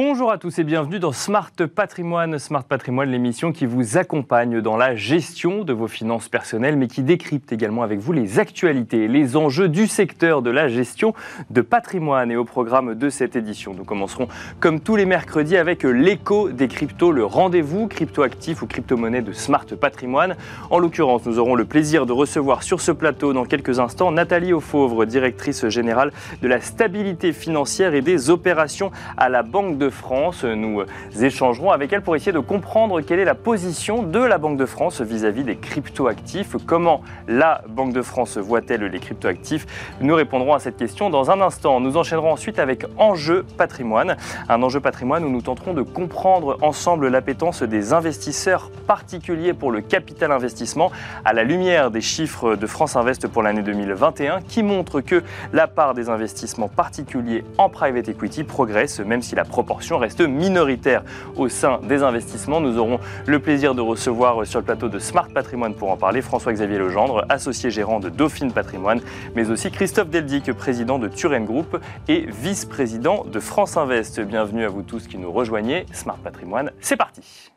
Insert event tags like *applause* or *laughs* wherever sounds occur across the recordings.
Bonjour à tous et bienvenue dans Smart Patrimoine. Smart Patrimoine, l'émission qui vous accompagne dans la gestion de vos finances personnelles, mais qui décrypte également avec vous les actualités, les enjeux du secteur de la gestion de patrimoine. Et au programme de cette édition, nous commencerons comme tous les mercredis avec l'écho des cryptos, le rendez-vous crypto-actif ou crypto-monnaie de Smart Patrimoine. En l'occurrence, nous aurons le plaisir de recevoir sur ce plateau dans quelques instants Nathalie Auffauvre, directrice générale de la stabilité financière et des opérations à la Banque de France. Nous échangerons avec elle pour essayer de comprendre quelle est la position de la Banque de France vis-à-vis des cryptoactifs. Comment la Banque de France voit-elle les cryptoactifs? Nous répondrons à cette question dans un instant. Nous enchaînerons ensuite avec Enjeu patrimoine. Un enjeu patrimoine où nous tenterons de comprendre ensemble l'appétence des investisseurs particuliers pour le capital investissement à la lumière des chiffres de France Invest pour l'année 2021 qui montrent que la part des investissements particuliers en private equity progresse même si la proportion reste minoritaire au sein des investissements. Nous aurons le plaisir de recevoir sur le plateau de Smart Patrimoine pour en parler François-Xavier Legendre, associé gérant de Dauphine Patrimoine, mais aussi Christophe Deldic, président de Turen Group et vice-président de France Invest. Bienvenue à vous tous qui nous rejoignez. Smart Patrimoine, c'est parti.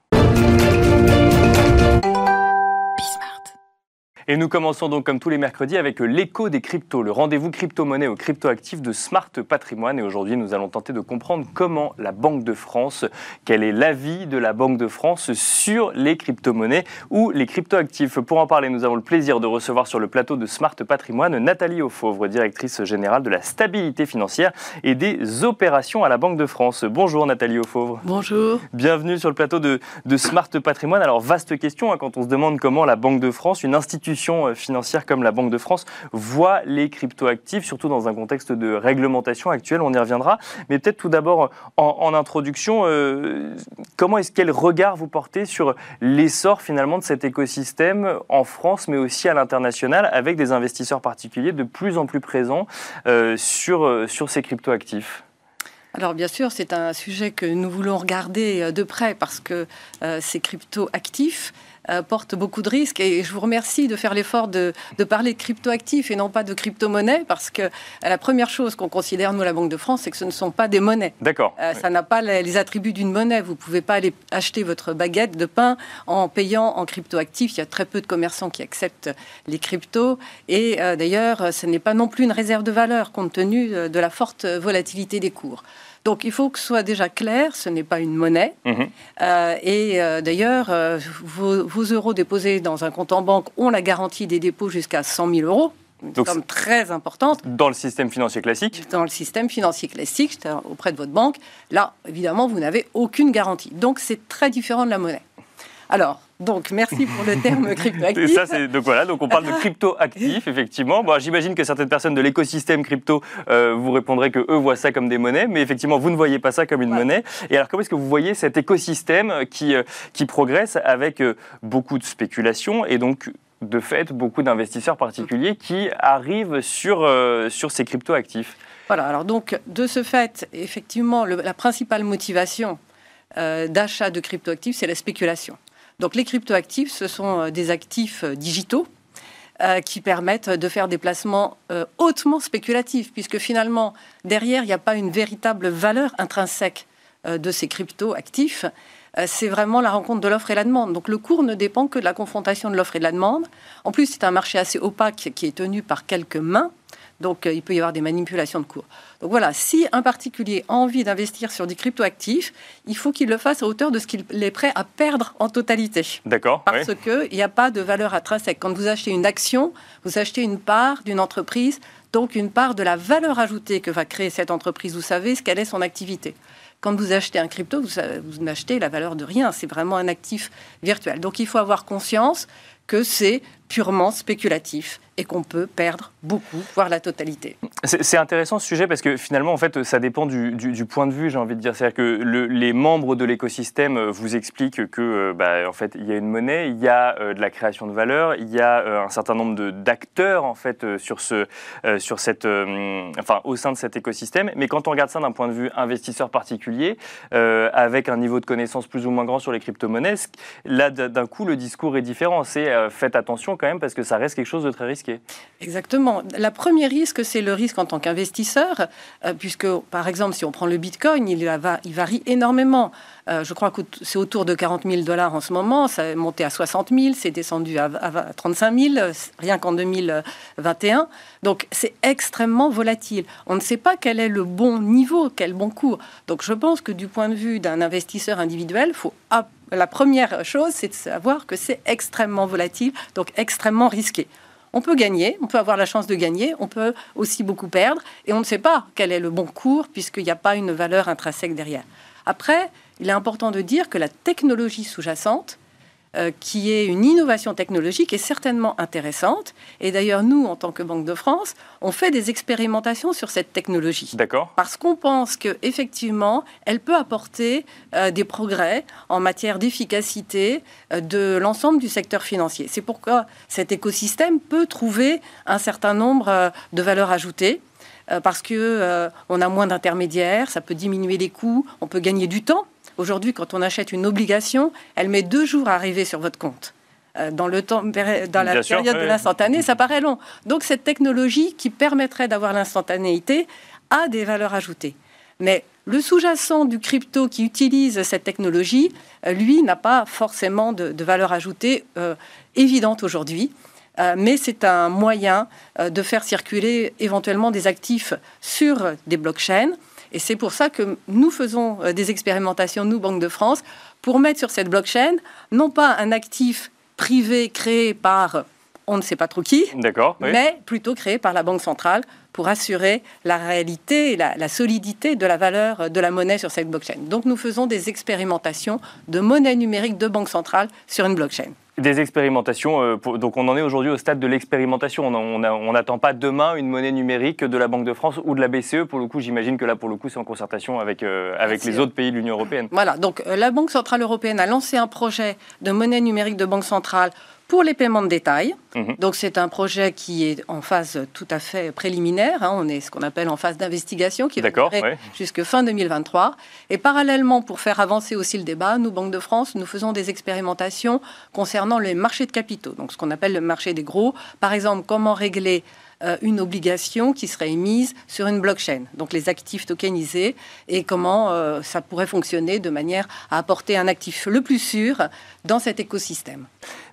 Et nous commençons donc comme tous les mercredis avec l'écho des cryptos, le rendez-vous crypto-monnaie aux crypto-actifs de Smart Patrimoine. Et aujourd'hui, nous allons tenter de comprendre comment la Banque de France, quel est l'avis de la Banque de France sur les crypto-monnaies ou les crypto-actifs. Pour en parler, nous avons le plaisir de recevoir sur le plateau de Smart Patrimoine Nathalie Auffauvre, directrice générale de la stabilité financière et des opérations à la Banque de France. Bonjour Nathalie Auffauvre. Bonjour. Bienvenue sur le plateau de, de Smart Patrimoine. Alors, vaste question hein, quand on se demande comment la Banque de France, une institution euh, financières comme la Banque de France voient les cryptoactifs, surtout dans un contexte de réglementation actuelle, on y reviendra. Mais peut-être tout d'abord, en, introduction, euh, comment est-ce quel regard vous portez sur l'essor finalement de cet écosystème en France, mais aussi à l'international, avec des investisseurs particuliers de plus en plus présents euh, sur, sur ces cryptoactifs? Alors bien sûr, c'est un sujet que nous voulons regarder de près parce que ces crypto-actifs euh, porte beaucoup de risques. Et je vous remercie de faire l'effort de, parler de cryptoactifs et non pas de crypto-monnaies, parce que euh, la première chose qu'on considère, nous, la Banque de France, c'est que ce ne sont pas des monnaies. D'accord. Euh, ça n'a pas les, attributs d'une monnaie. Vous ne pouvez pas aller acheter votre baguette de pain en payant en cryptoactifs. Il y a très peu de commerçants qui acceptent les cryptos. Et d'ailleurs, ce n'est pas non plus une réserve de valeur compte tenu de la forte volatilité des cours. Donc il faut que ce soit déjà clair, ce n'est pas une monnaie. Mhm. Euh, et euh, d'ailleurs, euh, vos, euros déposés dans un compte en banque ont la garantie des dépôts jusqu'à 100 000 euros. Une somme très importante. Dans le système financier classique Dans le système financier classique, auprès de votre banque. Là, évidemment, vous n'avez aucune garantie. Donc c'est très différent de la monnaie. Alors, donc, merci pour le terme *laughs* crypto-actif. ça, c'est, donc voilà, donc on parle de crypto-actif, effectivement. Bon, j'imagine que certaines personnes de l'écosystème crypto euh, vous répondraient que eux voient ça comme des monnaies, mais effectivement, vous ne voyez pas ça comme une monnaie. Et alors, comment est-ce que vous voyez cet écosystème qui, euh, qui progresse avec euh, beaucoup de spéculation et donc de fait beaucoup d'investisseurs particuliers qui arrivent sur, sur ces crypto-actifs? Voilà, alors donc de ce fait, effectivement, la principale motivation d'achat de crypto-actifs, c'est la spéculation. Donc les cryptoactifs, ce sont euh, des actifs euh, digitaux euh, qui permettent de faire des placements hautement spéculatifs, puisque finalement, derrière, il n'y a pas une véritable valeur intrinsèque de ces cryptoactifs. c'est vraiment la rencontre de l'offre et la demande. Donc le cours ne dépend que de la confrontation de l'offre et de la demande. En plus, c'est un marché assez opaque qui est tenu par quelques mains. Donc, euh, il peut y avoir des manipulations de cours. Donc voilà, si un particulier a envie d'investir sur des cryptoactifs, il faut qu'il le fasse à hauteur de ce qu'il est prêt à perdre en totalité. D'accord. Parce qu'il n'y a pas de valeur intrinsèque. Quand vous achetez une action, vous achetez une part d'une entreprise, donc une part de la valeur ajoutée que va créer cette entreprise. Vous savez ce qu'elle est son activité. Quand vous achetez un crypto, vous, vous n'achetez la valeur de rien. C'est vraiment un actif virtuel. Donc il faut avoir conscience que c'est purement spéculatif et qu'on peut perdre beaucoup, voire la totalité. C'est intéressant ce sujet parce que finalement, en fait, ça dépend du, point de vue, j'ai envie de dire. C'est-à-dire que les membres de l'écosystème euh, vous expliquent que, euh, bah, en fait, il y a une monnaie, il y a euh, de la création de valeur, il y a un certain nombre d'acteurs, en fait, sur ce, sur cette, enfin, au sein de cet écosystème. Mais quand on regarde ça d'un point de vue investisseur particulier, avec un niveau de connaissance plus ou moins grand sur les crypto-monnaies, là, d'un coup, le discours est différent. C'est faites attention quand même parce que ça reste quelque chose de très risqué. Exactement. La première risque, c'est le risque en tant qu'investisseur, euh, puisque par exemple, si on prend le Bitcoin, il, il varie énormément. Euh, je crois que c'est autour de 40 000 dollars en ce moment. Ça est monté à 60 000, c'est descendu à, 35 000, rien qu'en 2021. Donc c'est extrêmement volatile. On ne sait pas quel est le bon niveau, quel bon cours. Donc je pense que du point de vue d'un investisseur individuel, faut la première chose, c'est de savoir que c'est extrêmement volatile, donc extrêmement risqué. On peut gagner, on peut avoir la chance de gagner, on peut aussi beaucoup perdre, et on ne sait pas quel est le bon cours puisqu'il n'y a pas une valeur intrinsèque derrière. Après, il est important de dire que la technologie sous-jacente, euh, qui est une innovation technologique, est certainement intéressante. Et d'ailleurs, nous, en tant que Banque de France, on fait des expérimentations sur cette technologie. D'accord. Parce qu'on pense qu'effectivement, elle peut apporter euh, des progrès en matière d'efficacité euh, de l'ensemble du secteur financier. C'est pourquoi cet écosystème peut trouver un certain nombre de valeurs ajoutées parce que on a moins d'intermédiaires, ça peut diminuer les coûts, on peut gagner du temps Aujourd'hui, quand on achète une obligation, elle met deux jours à arriver sur votre compte. Euh, dans, le temps, dans la période de l'instantané, ça paraît long. Donc cette technologie qui permettrait d'avoir l'instantanéité a des valeurs ajoutées. Mais le sous-jacent du crypto qui utilise cette technologie, euh, lui, n'a pas forcément de, valeur ajoutée euh, évidente aujourd'hui. mais c'est un moyen de faire circuler éventuellement des actifs sur des blockchains et c'est pour ça que nous faisons euh, des expérimentations, nous, Banque de France, pour mettre sur cette blockchain, non pas un actif privé créé par on ne sait pas trop qui, mais plutôt créé par la Banque centrale pour assurer la réalité et la, la, solidité de la valeur de la monnaie sur cette blockchain. Donc nous faisons des expérimentations de monnaie numérique de banque centrale sur une blockchain. Des expérimentations, euh, donc on en est aujourd'hui au stade de l'expérimentation. On n'attend pas demain une monnaie numérique de la Banque de France ou de la BCE. Pour le coup, j'imagine que là, pour le coup, c'est en concertation avec, euh, avec les autres pays de l'Union européenne. Voilà, donc euh, la Banque Centrale Européenne a lancé un projet de monnaie numérique de banque centrale pour les paiements de détail. Mhm. Donc c'est un projet qui est en phase tout à fait préliminaire. Hein. On est ce qu'on appelle en phase d'investigation qui va durer jusque fin 2023. Et parallèlement, pour faire avancer aussi le débat, nous, Banque de France, nous faisons des expérimentations concernant les marchés de capitaux. Donc ce qu'on appelle le marché des gros. Par exemple, comment régler euh, une obligation qui serait émise sur une blockchain, donc les actifs tokenisés, et comment euh, ça pourrait fonctionner de manière à apporter un actif le plus sûr dans cet écosystème.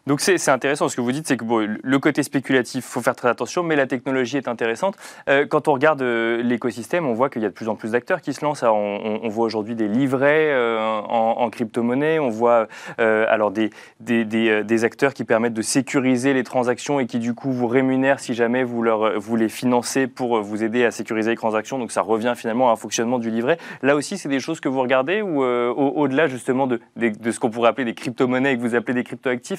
Donc c'est intéressant ce que vous dites, c'est que le côté spéculatif, il faut faire très attention, mais la technologie est intéressante. Euh, quand on regarde l'écosystème, on voit qu'il y a de plus en plus d'acteurs qui se lancent. on, voit aujourd'hui des livrets en, crypto-monnaie, on voit alors des, des, des, acteurs qui permettent de sécuriser les transactions et qui du coup vous rémunèrent si jamais vous leur euh, vous les financez pour euh, vous aider à sécuriser les transactions. Donc ça revient finalement à un fonctionnement du livret. Là aussi, c'est des choses que vous regardez ou euh, au-delà justement de, de, ce qu'on pourrait appeler des crypto-monnaies et que vous appelez des crypto-actifs,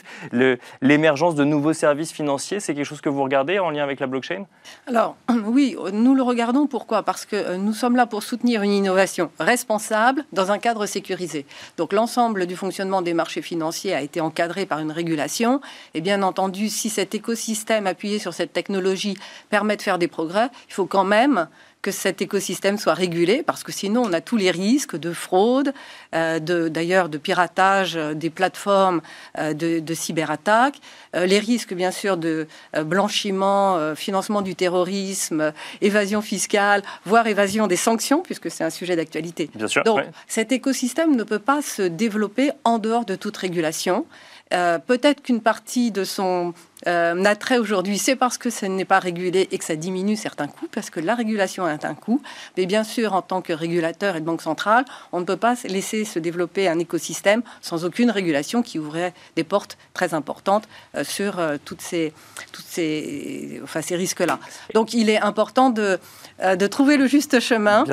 l'émergence de nouveaux services financiers, c'est quelque chose que vous regardez en lien avec la blockchain? Alors *clears throat* oui, nous le regardons. Pourquoi? Parce que nous sommes là pour soutenir une innovation responsable dans un cadre sécurisé. Donc l'ensemble du fonctionnement des marchés financiers a été encadré par une régulation. Et bien entendu, si cet écosystème appuyé sur cette technologie permet de faire des progrès, il faut quand même que cet écosystème soit régulé, parce que sinon on a tous les risques de fraude, euh, d'ailleurs de, piratage des plateformes, euh, de, de cyberattaques, euh, les risques bien sûr de blanchiment, financement du terrorisme, évasion fiscale, voire évasion des sanctions, puisque c'est un sujet d'actualité. Donc cet écosystème ne peut pas se développer en dehors de toute régulation. Euh, peut-être qu'une partie de son euh, attrait aujourd'hui, c'est parce que ça n'est pas régulé et que ça diminue certains coûts, parce que la régulation a un coût. Mais bien sûr, en tant que régulateur et de banque centrale, on ne peut pas laisser se développer un écosystème sans aucune régulation qui ouvrait des portes très importantes euh, sur toutes ces, toutes ces, enfin, ces risques-là. Donc, il est important de, de trouver le juste chemin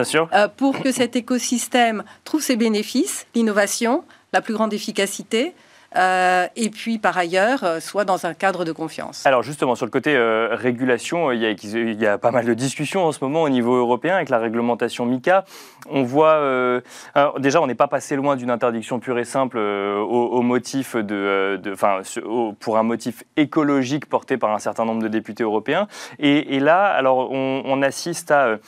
pour que cet écosystème trouve ses bénéfices, l'innovation, la plus grande efficacité, euh, et puis par ailleurs, euh, soit dans un cadre de confiance. Alors justement, sur le côté euh, régulation, il y, a, pas mal de discussions en ce moment au niveau européen avec la réglementation MICA. On voit, déjà, on n'est pas passé loin d'une interdiction pure et simple au, motif de, enfin, pour un motif écologique porté par un certain nombre de députés européens. Et, là, alors, on assiste à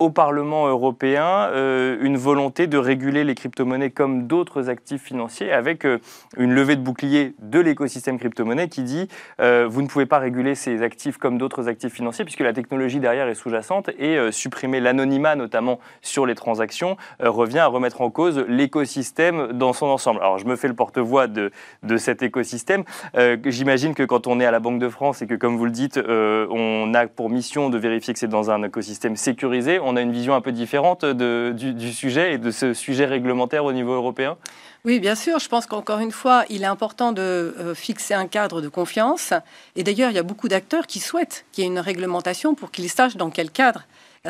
au Parlement européen euh, une volonté de réguler les crypto-monnaies comme d'autres actifs financiers avec euh, une levée de bouclier de l'écosystème crypto-monnaie qui dit euh, vous ne pouvez pas réguler ces actifs comme d'autres actifs financiers puisque la technologie derrière est sous-jacente et supprimer l'anonymat notamment sur les transactions revient à remettre en cause l'écosystème dans son ensemble. Alors je me fais le porte-voix de, de cet écosystème. J'imagine que quand on est à la Banque de France et que comme vous le dites, on a pour mission de vérifier que c'est dans un écosystème sécurisé, on a une vision un peu différente du, sujet et de ce sujet réglementaire au niveau européen? Oui, bien sûr. Je pense qu'encore une fois, il est important de euh, fixer un cadre de confiance. Et d'ailleurs, il y a beaucoup d'acteurs qui souhaitent qu'il y ait une réglementation pour qu'ils sachent dans quel cadre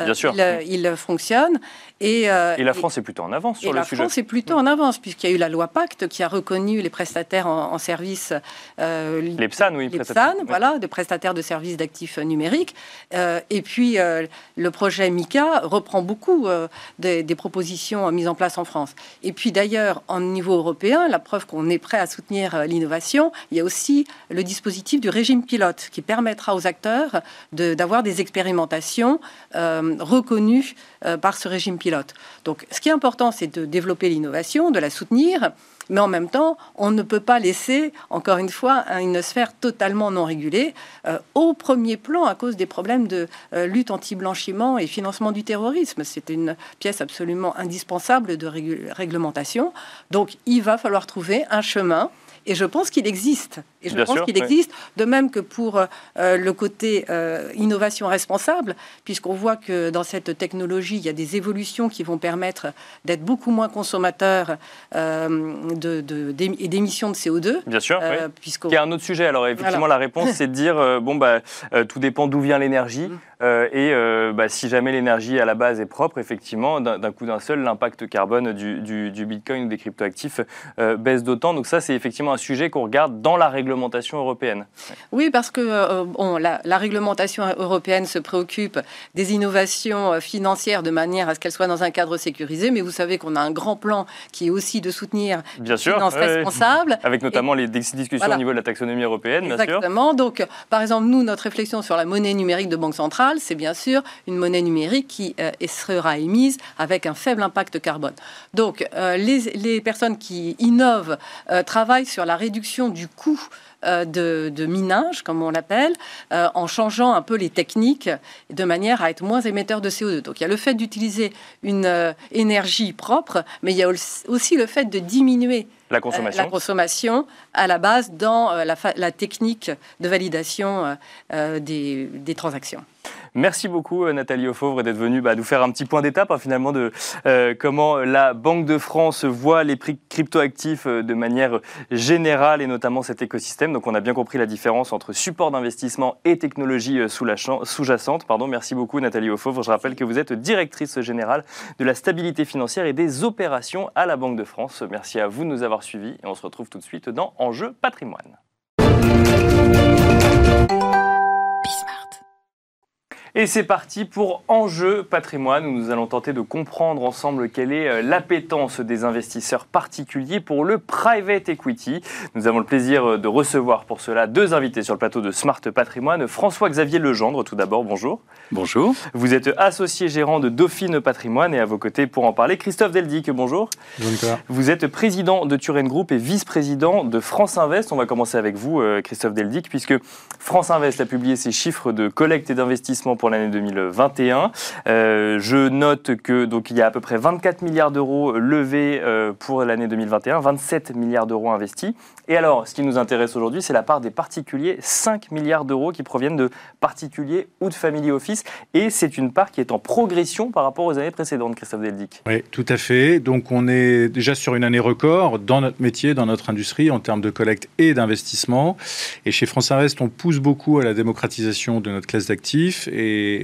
Bien sûr. Il, fonctionne. Et, euh, et, la France est plutôt en avance sur le sujet. La France est plutôt en avance, puisqu'il y a eu la loi Pacte qui a reconnu les prestataires en, service. Euh, les PSAN, oui. Les PSAN, voilà, de prestataires de services d'actifs numériques. et puis, le projet MICA reprend beaucoup des, des, propositions mises en place en France. Et puis, d'ailleurs, au niveau européen, la preuve qu'on est prêt à soutenir l'innovation, il y a aussi le dispositif du régime pilote qui permettra aux acteurs d'avoir des expérimentations. Euh, reconnu euh, par ce régime pilote. Donc, ce qui est important, c'est de développer l'innovation, de la soutenir, mais en même temps, on ne peut pas laisser, encore une fois, une sphère totalement non régulée euh, au premier plan à cause des problèmes de lutte anti-blanchiment et financement du terrorisme. C'est une pièce absolument indispensable de réglementation. Donc, il va falloir trouver un chemin et je pense qu'il existe. Et je pense qu'il existe, de même que pour euh, le côté euh, innovation responsable, puisqu'on voit que dans cette technologie, il y a des évolutions qui vont permettre d'être beaucoup moins consommateurs euh, de, et d'émissions de CO2. Bien sûr. Oui. Il y a un autre sujet. Alors, effectivement, la réponse, c'est de dire bon, bah, tout dépend d'où vient l'énergie. Mm. et bah, si jamais l'énergie à la base est propre, effectivement, d'un coup d'un seul, l'impact carbone du, du, Bitcoin ou des cryptoactifs baisse d'autant. Donc, ça, c'est effectivement un sujet qu'on regarde dans la réglementation européenne. Oui, parce que euh, bon, la, réglementation européenne se préoccupe des innovations euh, financières de manière à ce qu'elles soient dans un cadre sécurisé, mais vous savez qu'on a un grand plan qui est aussi de soutenir bien sûr, finance responsable. Avec notamment les discussions au niveau de la taxonomie européenne, bien Exactement. Donc, par exemple, nous, notre réflexion sur la monnaie numérique de banque centrale, c'est bien sûr une monnaie numérique qui euh, sera émise avec un faible impact carbone. Donc, les, les, personnes qui innovent travaillent sur la réduction du coût euh, de, minage, comme on l'appelle, euh, en changeant un peu les techniques de manière à être moins émetteur de CO2. Donc il y a le fait d'utiliser une euh, énergie propre, mais il y a aussi le fait de diminuer la consommation. la consommation à la base dans la, technique de validation des transactions. Merci beaucoup euh, Nathalie Auffauvre d'être venue bah, nous faire un petit point d'étape hein, finalement de euh, comment la Banque de France voit les prix cryptoactifs euh, de manière générale et notamment cet écosystème. Donc on a bien compris la différence entre support d'investissement et technologie sous-jacente. Pardon, merci beaucoup Nathalie Auffauvre. Je rappelle que vous êtes directrice générale de la stabilité financière et des opérations à la Banque de France. Merci à vous de nous avoir suivis et on se retrouve tout de suite dans Enjeu patrimoine. Et c'est parti pour Enjeu patrimoine où nous allons tenter de comprendre ensemble quelle est euh, l'appétence des investisseurs particuliers pour le private equity. Nous avons le plaisir euh, de recevoir pour cela deux invités sur le plateau de Smart Patrimoine. François-Xavier Legendre, tout d'abord, bonjour. Bonjour. Vous êtes associé gérant de Dauphine Patrimoine et à vos côtés pour en parler, Christophe Deldic, bonjour. Bonjour. Vous êtes président de Turen Group et vice-président de France Invest. On va commencer avec vous, euh, Christophe Deldic, puisque France Invest a publié ses chiffres de collecte et d'investissement pour l'année 2021. Euh, je note que donc il y a à peu près 24 milliards d'euros levés euh, pour l'année 2021, 27 milliards d'euros investis. Et alors, ce qui nous intéresse aujourd'hui, c'est la part des particuliers, 5 milliards d'euros qui proviennent de particuliers ou de family office. Et c'est une part qui est en progression par rapport aux années précédentes, Christophe Deldic. Oui, tout à fait. Donc on est déjà sur une année record dans notre métier, dans notre industrie, en termes de collecte et d'investissement. Et chez France Invest, on pousse beaucoup à la démocratisation de notre classe d'actifs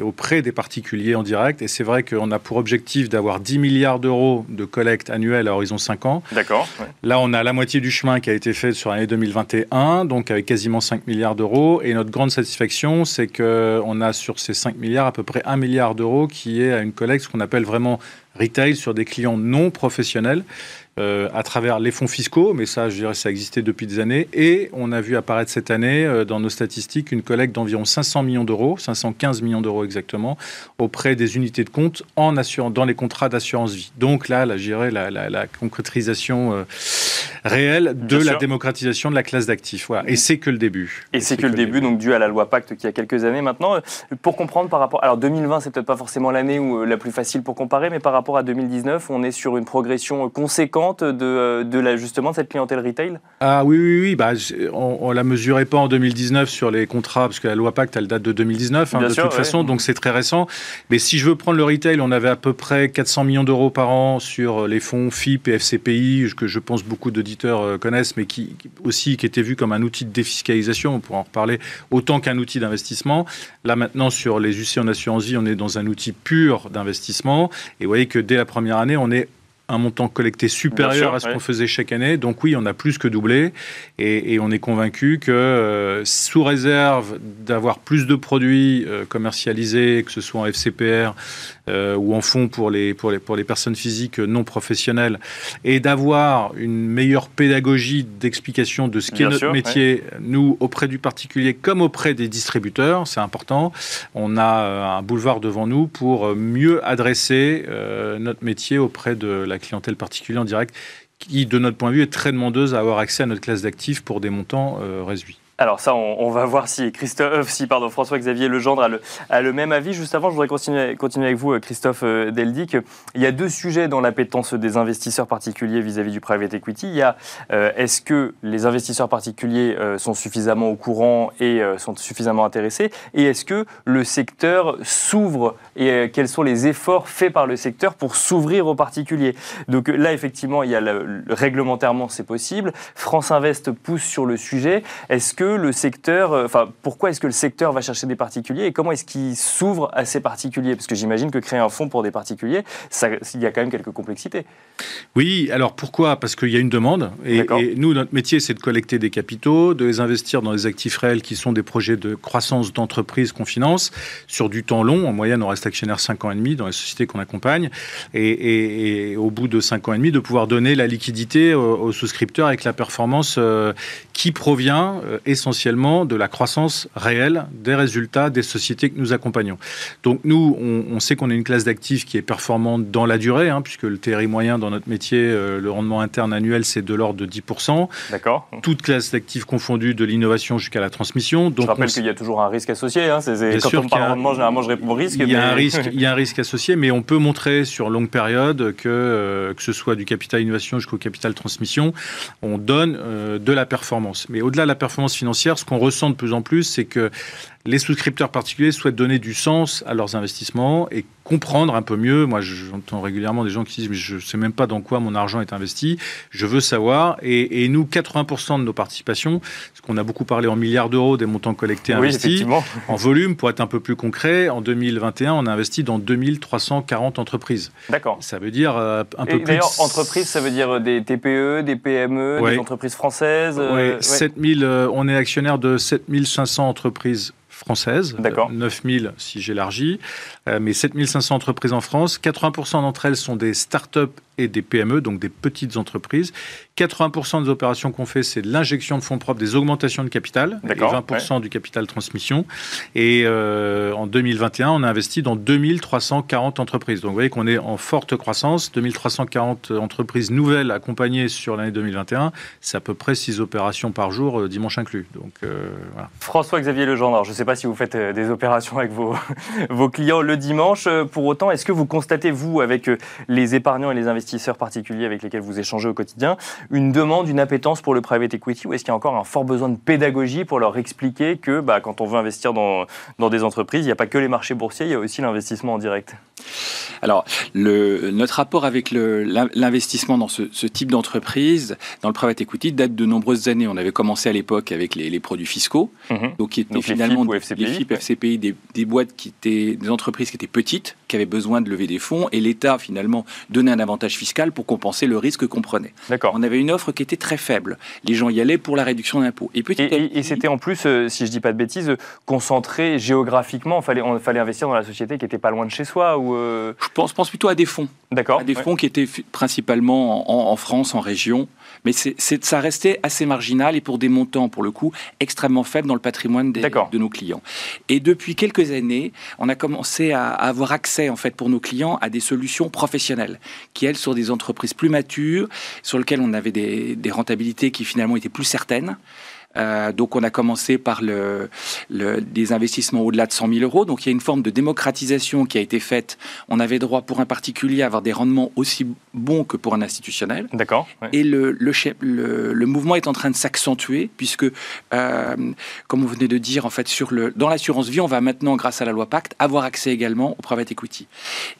auprès des particuliers en direct. Et c'est vrai qu'on a pour objectif d'avoir 10 milliards d'euros de collecte annuelle à horizon 5 ans. D'accord. Là, on a la moitié du chemin qui a été fait sur l'année 2021, donc avec quasiment 5 milliards d'euros. Et notre grande satisfaction, c'est qu'on a sur ces 5 milliards à peu près 1 milliard d'euros qui est à une collecte, ce qu'on appelle vraiment retail, sur des clients non professionnels euh, à travers les fonds fiscaux, mais ça, je dirais, ça existait depuis des années. Et on a vu apparaître cette année, euh, dans nos statistiques, une collecte d'environ 500 millions d'euros, 515 millions d'euros exactement, auprès des unités de compte en assurant, dans les contrats d'assurance vie. Donc là, là je dirais, la, la, concrétisation euh, réelle de la démocratisation de la classe d'actifs. Voilà. Et c'est que le début. Et, c'est que, le début, donc dû à la loi Pacte qui a quelques années maintenant. Pour comprendre par rapport. Alors 2020, c'est peut-être pas forcément l'année où la plus facile pour comparer, mais par rapport à 2019, on est sur une progression conséquente de, de la, justement cette clientèle retail? Ah oui, oui, oui. Bah, on ne la mesurait pas en 2019 sur les contrats, parce que la loi Pacte, elle date de 2019, hein, de toute façon, donc c'est très récent. Mais si je veux prendre le retail, on avait à peu près 400 millions d'euros par an sur les fonds FIP et FCPI, que je pense beaucoup d'auditeurs euh, connaissent, mais qui aussi qui étaient vus comme un outil de défiscalisation, on pourra en reparler, autant qu'un outil d'investissement. Là maintenant, sur les UC en assurance vie, on est dans un outil pur d'investissement. Et vous voyez que dès la première année, on est un montant collecté supérieur à ce qu'on faisait chaque année. Donc oui, on a plus que doublé et, on est convaincu que euh, sous réserve d'avoir plus de produits euh, commercialisés, que ce soit en FCPR euh, ou en fonds pour les, pour, les, pour les personnes physiques non professionnelles, et d'avoir une meilleure pédagogie d'explication de ce qu'est notre métier, nous, auprès du particulier comme auprès des distributeurs, c'est important. On a un boulevard devant nous pour mieux adresser notre métier auprès de la clientèle particulière en direct qui, de notre point de vue, est très demandeuse à avoir accès à notre classe d'actifs pour des montants euh, réduits. Alors ça, on, va voir si Christophe, euh, si pardon, François-Xavier Legendre a le, même avis. Juste avant, je voudrais continuer, avec vous, euh, Christophe euh, Deldic. Il y a deux sujets dans l'appétence des investisseurs particuliers vis-à-vis du private equity. Il y a est-ce que les investisseurs particuliers sont suffisamment au courant et sont suffisamment intéressés? Et est-ce que le secteur s'ouvre Et quels sont les efforts faits par le secteur pour s'ouvrir aux particuliers? Donc là, effectivement, il y a le, réglementairement, c'est possible. France Invest pousse sur le sujet. Est-ce que le secteur, euh, enfin, pourquoi est-ce que le secteur va chercher des particuliers et comment est-ce qu'il s'ouvre à ces particuliers? Parce que j'imagine que créer un fonds pour des particuliers, il y a quand même quelques complexités. Oui, alors pourquoi? Parce qu'il y a une demande. Et, nous, notre métier, c'est de collecter des capitaux, de les investir dans des actifs réels qui sont des projets de croissance d'entreprise qu'on finance sur du temps long. En moyenne, on reste actionnaire 5 ans et demi dans les sociétés qu'on accompagne. Et, au bout de 5 ans et demi, de pouvoir donner la liquidité aux, souscripteurs avec la performance euh, qui provient euh, essentiellement de la croissance réelle des résultats des sociétés que nous accompagnons. Donc nous, on, sait qu'on est une classe d'actifs qui est performante dans la durée, hein, puisque le TRI moyen dans notre métier, euh, le rendement interne annuel, c'est de l'ordre de 10%. D'accord. Toute classe d'actifs confondue, de l'innovation jusqu'à la transmission. Donc je rappelle qu'il y a toujours un risque associé. Hein, quand on parle de rendement, généralement, je réponds au risque. Il y, a un risque il y a un risque associé, mais on peut montrer sur longue période que, euh, que ce soit du capital innovation jusqu'au capital transmission, on donne de la performance. Mais au-delà de la performance financière, ce qu'on ressent de plus en plus, c'est que les souscripteurs particuliers souhaitent donner du sens à leurs investissements et comprendre un peu mieux. Moi, j'entends régulièrement des gens qui disent, mais je ne sais même pas dans quoi mon argent est investi. Je veux savoir. Et, nous, 80% de nos participations, parce qu'on a beaucoup parlé en milliards d'euros des montants collectés investis, en volume, pour être un peu plus concret, en 2021, on a investi dans 2340 entreprises. D'accord. Ça veut dire euh, un peu plus... D'ailleurs, entreprises, ça veut dire des TPE, des PME, des entreprises françaises Oui, euh, 7000, euh, on est actionnaire de 7500 entreprises françaises, 9000 si j'élargis, mais 7500 entreprises en France. 80% d'entre elles sont des start-up et des PME, donc des petites entreprises. 80% des opérations qu'on fait, c'est de l'injection de fonds propres, des augmentations de capital, et 20% du capital transmission. Et euh, en 2021, on a investi dans 2340 entreprises. Donc vous voyez qu'on est en forte croissance. 2340 entreprises nouvelles accompagnées sur l'année 2021, c'est à peu près 6 opérations par jour, euh, dimanche inclus. Donc, euh, voilà. François-Xavier Legendre, je ne sais pas si vous faites des opérations avec vos, *laughs* vos clients le dimanche. Pour autant, est-ce que vous constatez, vous, avec les épargnants et les investisseurs, particuliers avec lesquels vous échangez au quotidien, une demande, une appétence pour le private equity ou est-ce qu'il y a encore un fort besoin de pédagogie pour leur expliquer que bah, quand on veut investir dans, dans des entreprises, il n'y a pas que les marchés boursiers, il y a aussi l'investissement en direct? Alors, le, notre rapport avec l'investissement dans ce, type d'entreprise, dans le private equity, date de nombreuses années. On avait commencé à l'époque avec les, produits fiscaux, mhm. donc qui étaient finalement les FIP, FCPI, des, des, boîtes qui étaient, des entreprises qui étaient petites, qui avaient besoin de lever des fonds, et l'État finalement donnait un avantage fiscal pour compenser le risque qu'on prenait. D'accord. On avait une offre qui était très faible. Les gens y allaient pour la réduction d'impôts. Et, petit et, et c'était en plus, euh, si je dis pas de bêtises, concentré géographiquement. Il fallait, on fallait investir dans la société qui n'était pas loin de chez soi ou euh, Je pense, pense plutôt à des fonds. D'accord. À des fonds qui étaient principalement en, France, en région. Mais c'est, ça restait assez marginal et pour des montants, pour le coup, extrêmement faibles dans le patrimoine des, de nos clients. Et depuis quelques années, on a commencé à, avoir accès, en fait, pour nos clients, à des solutions professionnelles qui, elles, sont des entreprises plus matures, sur lesquelles on avait des, des rentabilités qui finalement étaient plus certaines. Euh, donc on a commencé par le, le, des investissements au-delà de 100 000 euros. Donc il y a une forme de démocratisation qui a été faite. On avait droit pour un particulier à avoir des rendements aussi bons que pour un institutionnel. D'accord. Et le, le, le, mouvement est en train de s'accentuer puisque, euh, comme vous venez de dire, en fait, sur le, dans l'assurance vie, on va maintenant, grâce à la loi Pacte, avoir accès également au private equity.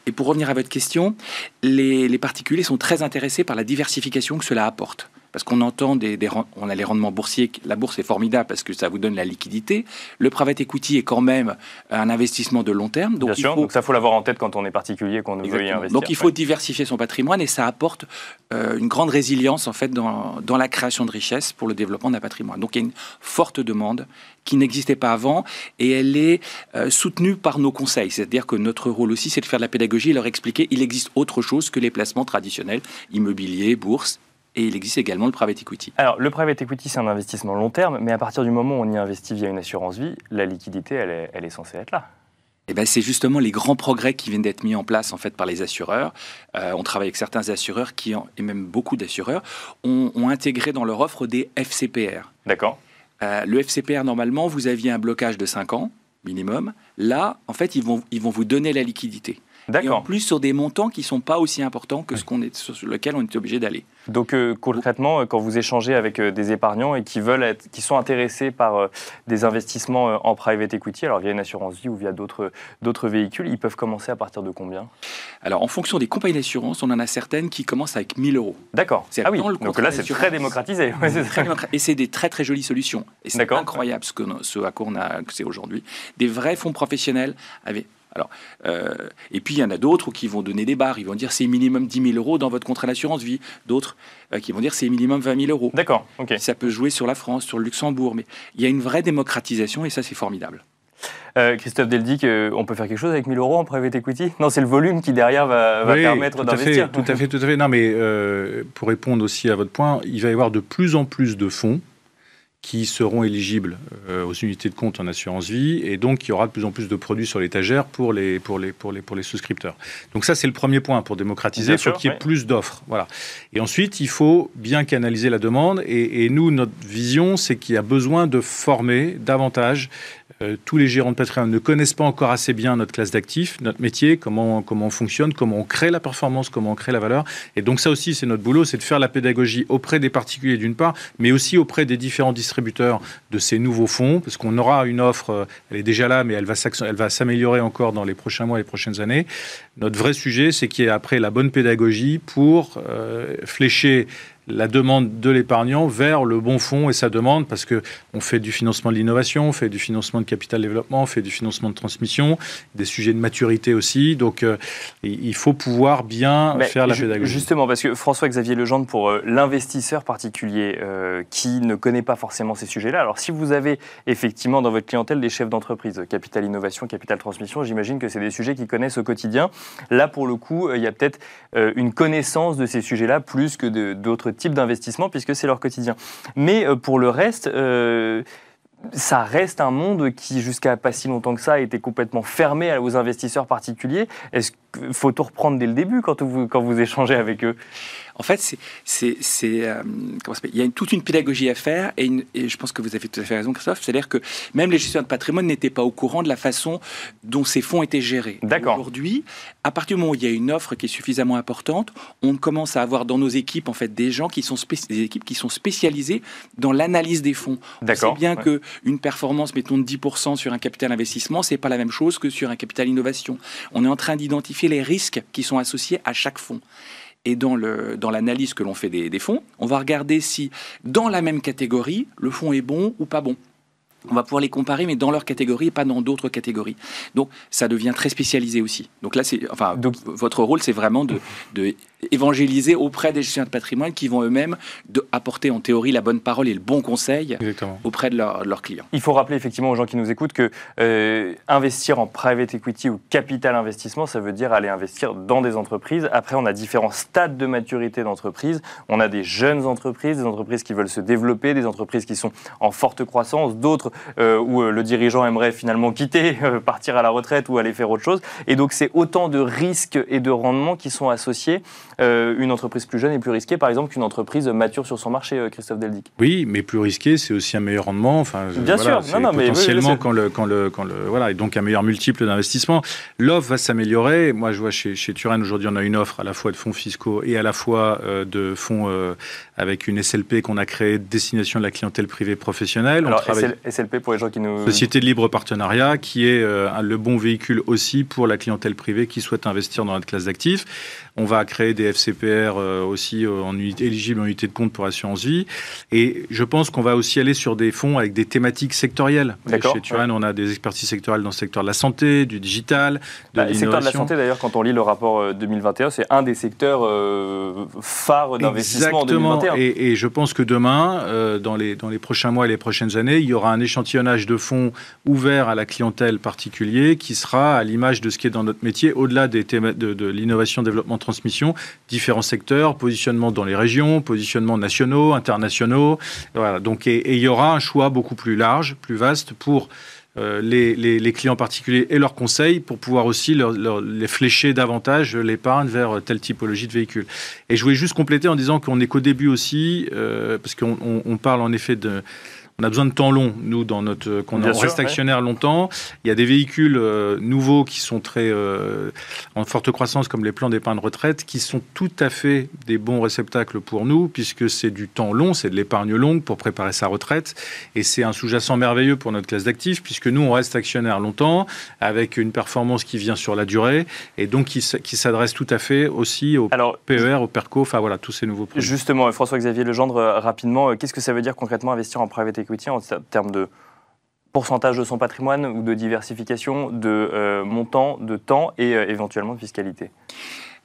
Et pour revenir à votre question, les, les particuliers sont très intéressés par la diversification que cela apporte parce qu'on entend des, on a les rendements boursiers, la bourse est formidable parce que ça vous donne la liquidité. Le private equity est quand même un investissement de long terme. Donc Bien sûr, donc ça faut l'avoir en tête quand on est particulier, qu'on veut y investir. Donc il faut diversifier son patrimoine et ça apporte euh, une grande résilience en fait dans, dans la création de richesses pour le développement d'un patrimoine. Donc il y a une forte demande qui n'existait pas avant et elle est euh, soutenue par nos conseils. C'est-à-dire que notre rôle aussi, c'est de faire de la pédagogie et leur expliquer qu'il existe autre chose que les placements traditionnels, immobilier, bourse et il existe également le private equity. Alors, le private equity, c'est un investissement long terme, mais à partir du moment où on y investit via une assurance vie, la liquidité, elle est, elle est censée être là. Eh ben, c'est justement les grands progrès qui viennent d'être mis en place en fait par les assureurs. Euh, on travaille avec certains assureurs qui, et même beaucoup d'assureurs, ont, intégré dans leur offre des FCPR. D'accord. Euh, le FCPR, normalement, vous aviez un blocage de 5 ans minimum. Là, en fait, ils vont, ils vont vous donner la liquidité. Et en plus sur des montants qui ne sont pas aussi importants que ce qu'on est, sur lequel on est obligé d'aller. Donc euh, concrètement, euh, quand vous échangez avec euh, des épargnants et qui veulent être, qui sont intéressés par des investissements en private equity, alors via une assurance vie ou via d'autres d'autres véhicules, ils peuvent commencer à partir de combien? Alors en fonction des compagnies d'assurance, on en a certaines qui commencent avec 1000 euros. D'accord. Ah oui. Donc là, c'est très démocratisé. Et c'est des très très jolies solutions. Et c'est incroyable ce, que, ce à quoi on a accès aujourd'hui. Des vrais fonds professionnels avec alors, euh, et puis il y en a d'autres qui vont donner des barres. Ils vont dire c'est minimum 10 000 euros dans votre contrat d'assurance vie. D'autres euh, qui vont dire c'est minimum 20 000 euros. D'accord. ok. Ça peut jouer sur la France, sur le Luxembourg, mais il y a une vraie démocratisation et ça c'est formidable. Euh, Christophe Deldic, on peut faire quelque chose avec 1000 euros en private equity? Non, c'est le volume qui derrière va, permettre d'investir. Tout à fait, tout à fait. Non, mais pour répondre aussi à votre point, il va y avoir de plus en plus de fonds qui seront éligibles euh, aux unités de compte en assurance vie et donc il y aura de plus en plus de produits sur l'étagère pour les, pour, les, pour, les, pour les souscripteurs. Donc ça c'est le premier point pour démocratiser, il faut qu'il y ait plus d'offres. Voilà. Et ensuite il faut bien canaliser la demande et, et nous notre vision c'est qu'il y a besoin de former davantage euh, tous les gérants de patrimoine ne connaissent pas encore assez bien notre classe d'actifs, notre métier, comment, comment on fonctionne, comment on crée la performance, comment on crée la valeur. Et donc ça aussi, c'est notre boulot, c'est de faire la pédagogie auprès des particuliers d'une part, mais aussi auprès des différents distributeurs de ces nouveaux fonds, parce qu'on aura une offre, euh, elle est déjà là, mais elle va s'améliorer encore dans les prochains mois, les prochaines années. Notre vrai sujet, c'est qu'il y ait après la bonne pédagogie pour euh, flécher la demande de l'épargnant vers le bon fonds et sa demande, parce que on fait du financement de l'innovation, on fait du financement de capital développement, on fait du financement de transmission, des sujets de maturité aussi. Donc, euh, il faut pouvoir bien faire la pédagogie. Justement, parce que François-Xavier Legendre, pour euh, l'investisseur particulier euh, qui ne connaît pas forcément ces sujets-là, alors si vous avez effectivement dans votre clientèle des chefs d'entreprise, capital innovation, capital transmission, j'imagine que c'est des sujets qu'ils connaissent au quotidien. Là, pour le coup, il y a peut-être une connaissance de ces sujets-là plus que d'autres type d'investissement puisque c'est leur quotidien. Mais euh, pour le reste, euh, ça reste un monde qui, jusqu'à pas si longtemps que ça, été complètement fermé aux investisseurs particuliers. Est-ce faut tout reprendre dès le début quand vous, quand vous échangez avec eux en fait, c'est, euh, il y a toute une pédagogie à faire et, je pense que vous avez tout à fait raison, Christophe. C'est-à-dire que même les gestionnaires de patrimoine n'étaient pas au courant de la façon dont ces fonds étaient gérés. D'accord. Aujourd'hui, à partir du moment où il y a une offre qui est suffisamment importante, on commence à avoir dans nos équipes en fait des gens qui sont des équipes qui sont spécialisées dans l'analyse des fonds. D'accord. Sait bien que une performance, mettons de 10% sur un capital investissement, c'est pas la même chose que sur un capital innovation. On est en train d'identifier les risques qui sont associés à chaque fonds et dans l'analyse dans que l'on fait des, fonds, on va regarder si dans la même catégorie, le fonds est bon ou pas bon. on va pouvoir les comparer, mais dans leur catégorie et pas dans d'autres catégories. Donc, ça devient très spécialisé aussi. Donc là, c'est, enfin, Donc, votre rôle, c'est vraiment de, de évangéliser auprès des gestionnaires de patrimoine qui vont eux-mêmes apporter en théorie la bonne parole et le bon conseil auprès de, leurs clients. Il faut rappeler effectivement aux gens qui nous écoutent que euh, investir en private equity ou capital investissement, ça veut dire aller investir dans des entreprises. Après, on a différents stades de maturité d'entreprise. On a des jeunes entreprises, des entreprises qui veulent se développer, des entreprises qui sont en forte croissance, d'autres euh, où euh, le dirigeant aimerait finalement quitter, *laughs* partir à la retraite ou aller faire autre chose. Et donc, c'est autant de risques et de rendements qui sont associés euh, une entreprise plus jeune est plus risquée, par exemple, qu'une entreprise mature sur son marché, euh, Christophe Deldic Oui, mais plus risqué, c'est aussi un meilleur rendement. Enfin, Bien sûr, non, non, potentiellement quand le, quand le, quand le, voilà, et donc un meilleur multiple d'investissement. L'offre va s'améliorer. Moi, je vois chez, chez Turan aujourd'hui, on a une offre à la fois de fonds fiscaux et à la fois euh, de fonds avec une SLP qu'on a créée, destination de la clientèle privée professionnelle. Alors, SLP pour les gens qui nous. Société de libre partenariat, qui est le bon véhicule aussi pour la clientèle privée qui souhaite investir dans notre classe d'actifs. On va créer des FCPR euh, aussi euh, en unité, éligibles en unité de compte pour assurance vie. Et je pense qu'on va aussi aller sur des fonds avec des thématiques sectorielles. Chez Turan, on a des expertises sectorielles dans le secteur de la santé, du digital, de bah, Le secteur de la santé, d'ailleurs, quand on lit le rapport 2021, euh, c'est un des secteurs phares d'investissement en 2021. Et, et, je pense que demain, dans, les, dans les prochains mois et les prochaines années, il y aura un échantillonnage de fonds ouverts à la clientèle particulier qui sera à l'image de ce qui est dans notre métier, au-delà des de, de l'innovation, développement, transmission, différents secteurs, positionnement dans les régions, positionnement nationaux, internationaux. Voilà. Donc, et, il y aura un choix beaucoup plus large, plus vaste pour euh, les, clients particuliers et leurs conseils pour pouvoir aussi les flécher davantage l'épargne vers telle typologie de véhicule. Et je voulais juste compléter en disant qu'on n'est qu'au début aussi, euh, parce qu'on parle en effet de on a besoin de temps long, nous, dans notre, qu'on reste actionnaire longtemps. Il y a des véhicules euh, nouveaux qui sont très euh, en forte croissance, comme les plans d'épargne retraite, qui sont tout à fait des bons réceptacles pour nous, puisque c'est du temps long, c'est de l'épargne longue pour préparer sa retraite, et c'est un sous-jacent merveilleux pour notre classe d'actifs, puisque nous, on reste actionnaire longtemps, avec une performance qui vient sur la durée, et donc qui, qui s'adresse tout à fait aussi au PER, au PERCO, enfin voilà, tous ces nouveaux produits. Justement, François-Xavier Legendre, euh, rapidement, qu'est-ce que ça veut dire concrètement investir en private en termes de pourcentage de son patrimoine ou de diversification, de euh, montant, de temps et euh, éventuellement de fiscalité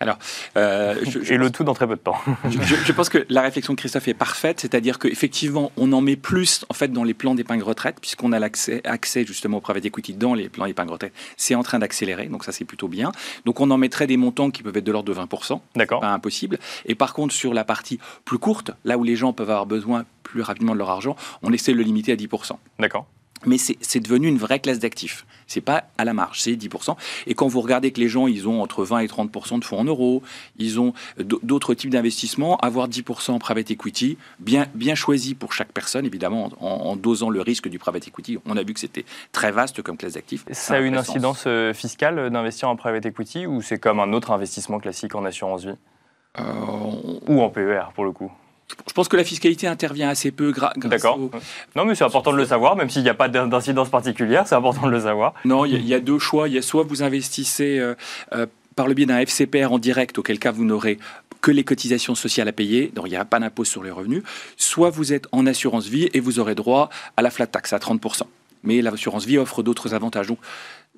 alors, euh, et le tout dans très peu de temps. je, pense que la réflexion de Christophe est parfaite, c'est-à-dire qu'effectivement, on en met plus en fait dans les plans d'épargne retraite, puisqu'on a l'accès accès justement au private equity dans les plans d'épargne retraite. C'est en train d'accélérer, donc ça c'est plutôt bien. Donc on en mettrait des montants qui peuvent être de l'ordre de 20%. D'accord. Pas impossible. Et par contre, sur la partie plus courte, là où les gens peuvent avoir besoin plus rapidement de leur argent, on essaie de le limiter à 10%. D'accord mais c'est devenu une vraie classe d'actifs. C'est pas à la marge, c'est 10%. Et quand vous regardez que les gens, ils ont entre 20 et 30% de fonds en euros, ils ont d'autres types d'investissements, avoir 10% en private equity, bien, bien choisi pour chaque personne, évidemment, en, dosant le risque du private equity. On a vu que c'était très vaste comme classe d'actifs. Ça, a une incidence euh, fiscale euh, d'investir en private equity ou c'est comme un autre investissement classique en assurance vie? Euh, Ou en PER pour le coup je pense que la fiscalité intervient assez peu D'accord. Non, mais c'est important de le savoir, même s'il n'y a pas d'incidence particulière, c'est important de le savoir. Non, il y, a deux choix. Il y a soit vous investissez euh, euh, par le biais d'un FCPR en direct, auquel cas vous n'aurez que les cotisations sociales à payer, donc il n'y a pas d'impôt sur les revenus, soit vous êtes en assurance vie et vous aurez droit à la flat tax à 30%. Mais l'assurance vie offre d'autres avantages. Donc,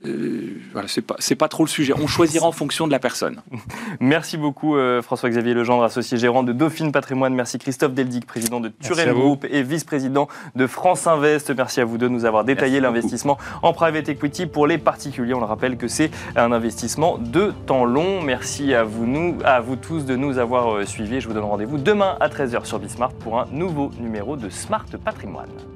euh, voilà, c'est pas, pas trop le sujet. On choisira en fonction de la personne. *laughs* Merci beaucoup euh, François-Xavier Legendre, associé gérant de Dauphine Patrimoine. Merci Christophe Deldic, président de Turel Group et vice-président de France Invest. Merci à vous deux de nous avoir détaillé l'investissement en private equity pour les particuliers. On le rappelle que c'est un investissement de temps long. Merci à vous, nous, à vous tous de nous avoir euh, suivis. Je vous donne rendez-vous demain à 13h sur Bismart pour un nouveau numéro de Smart Patrimoine.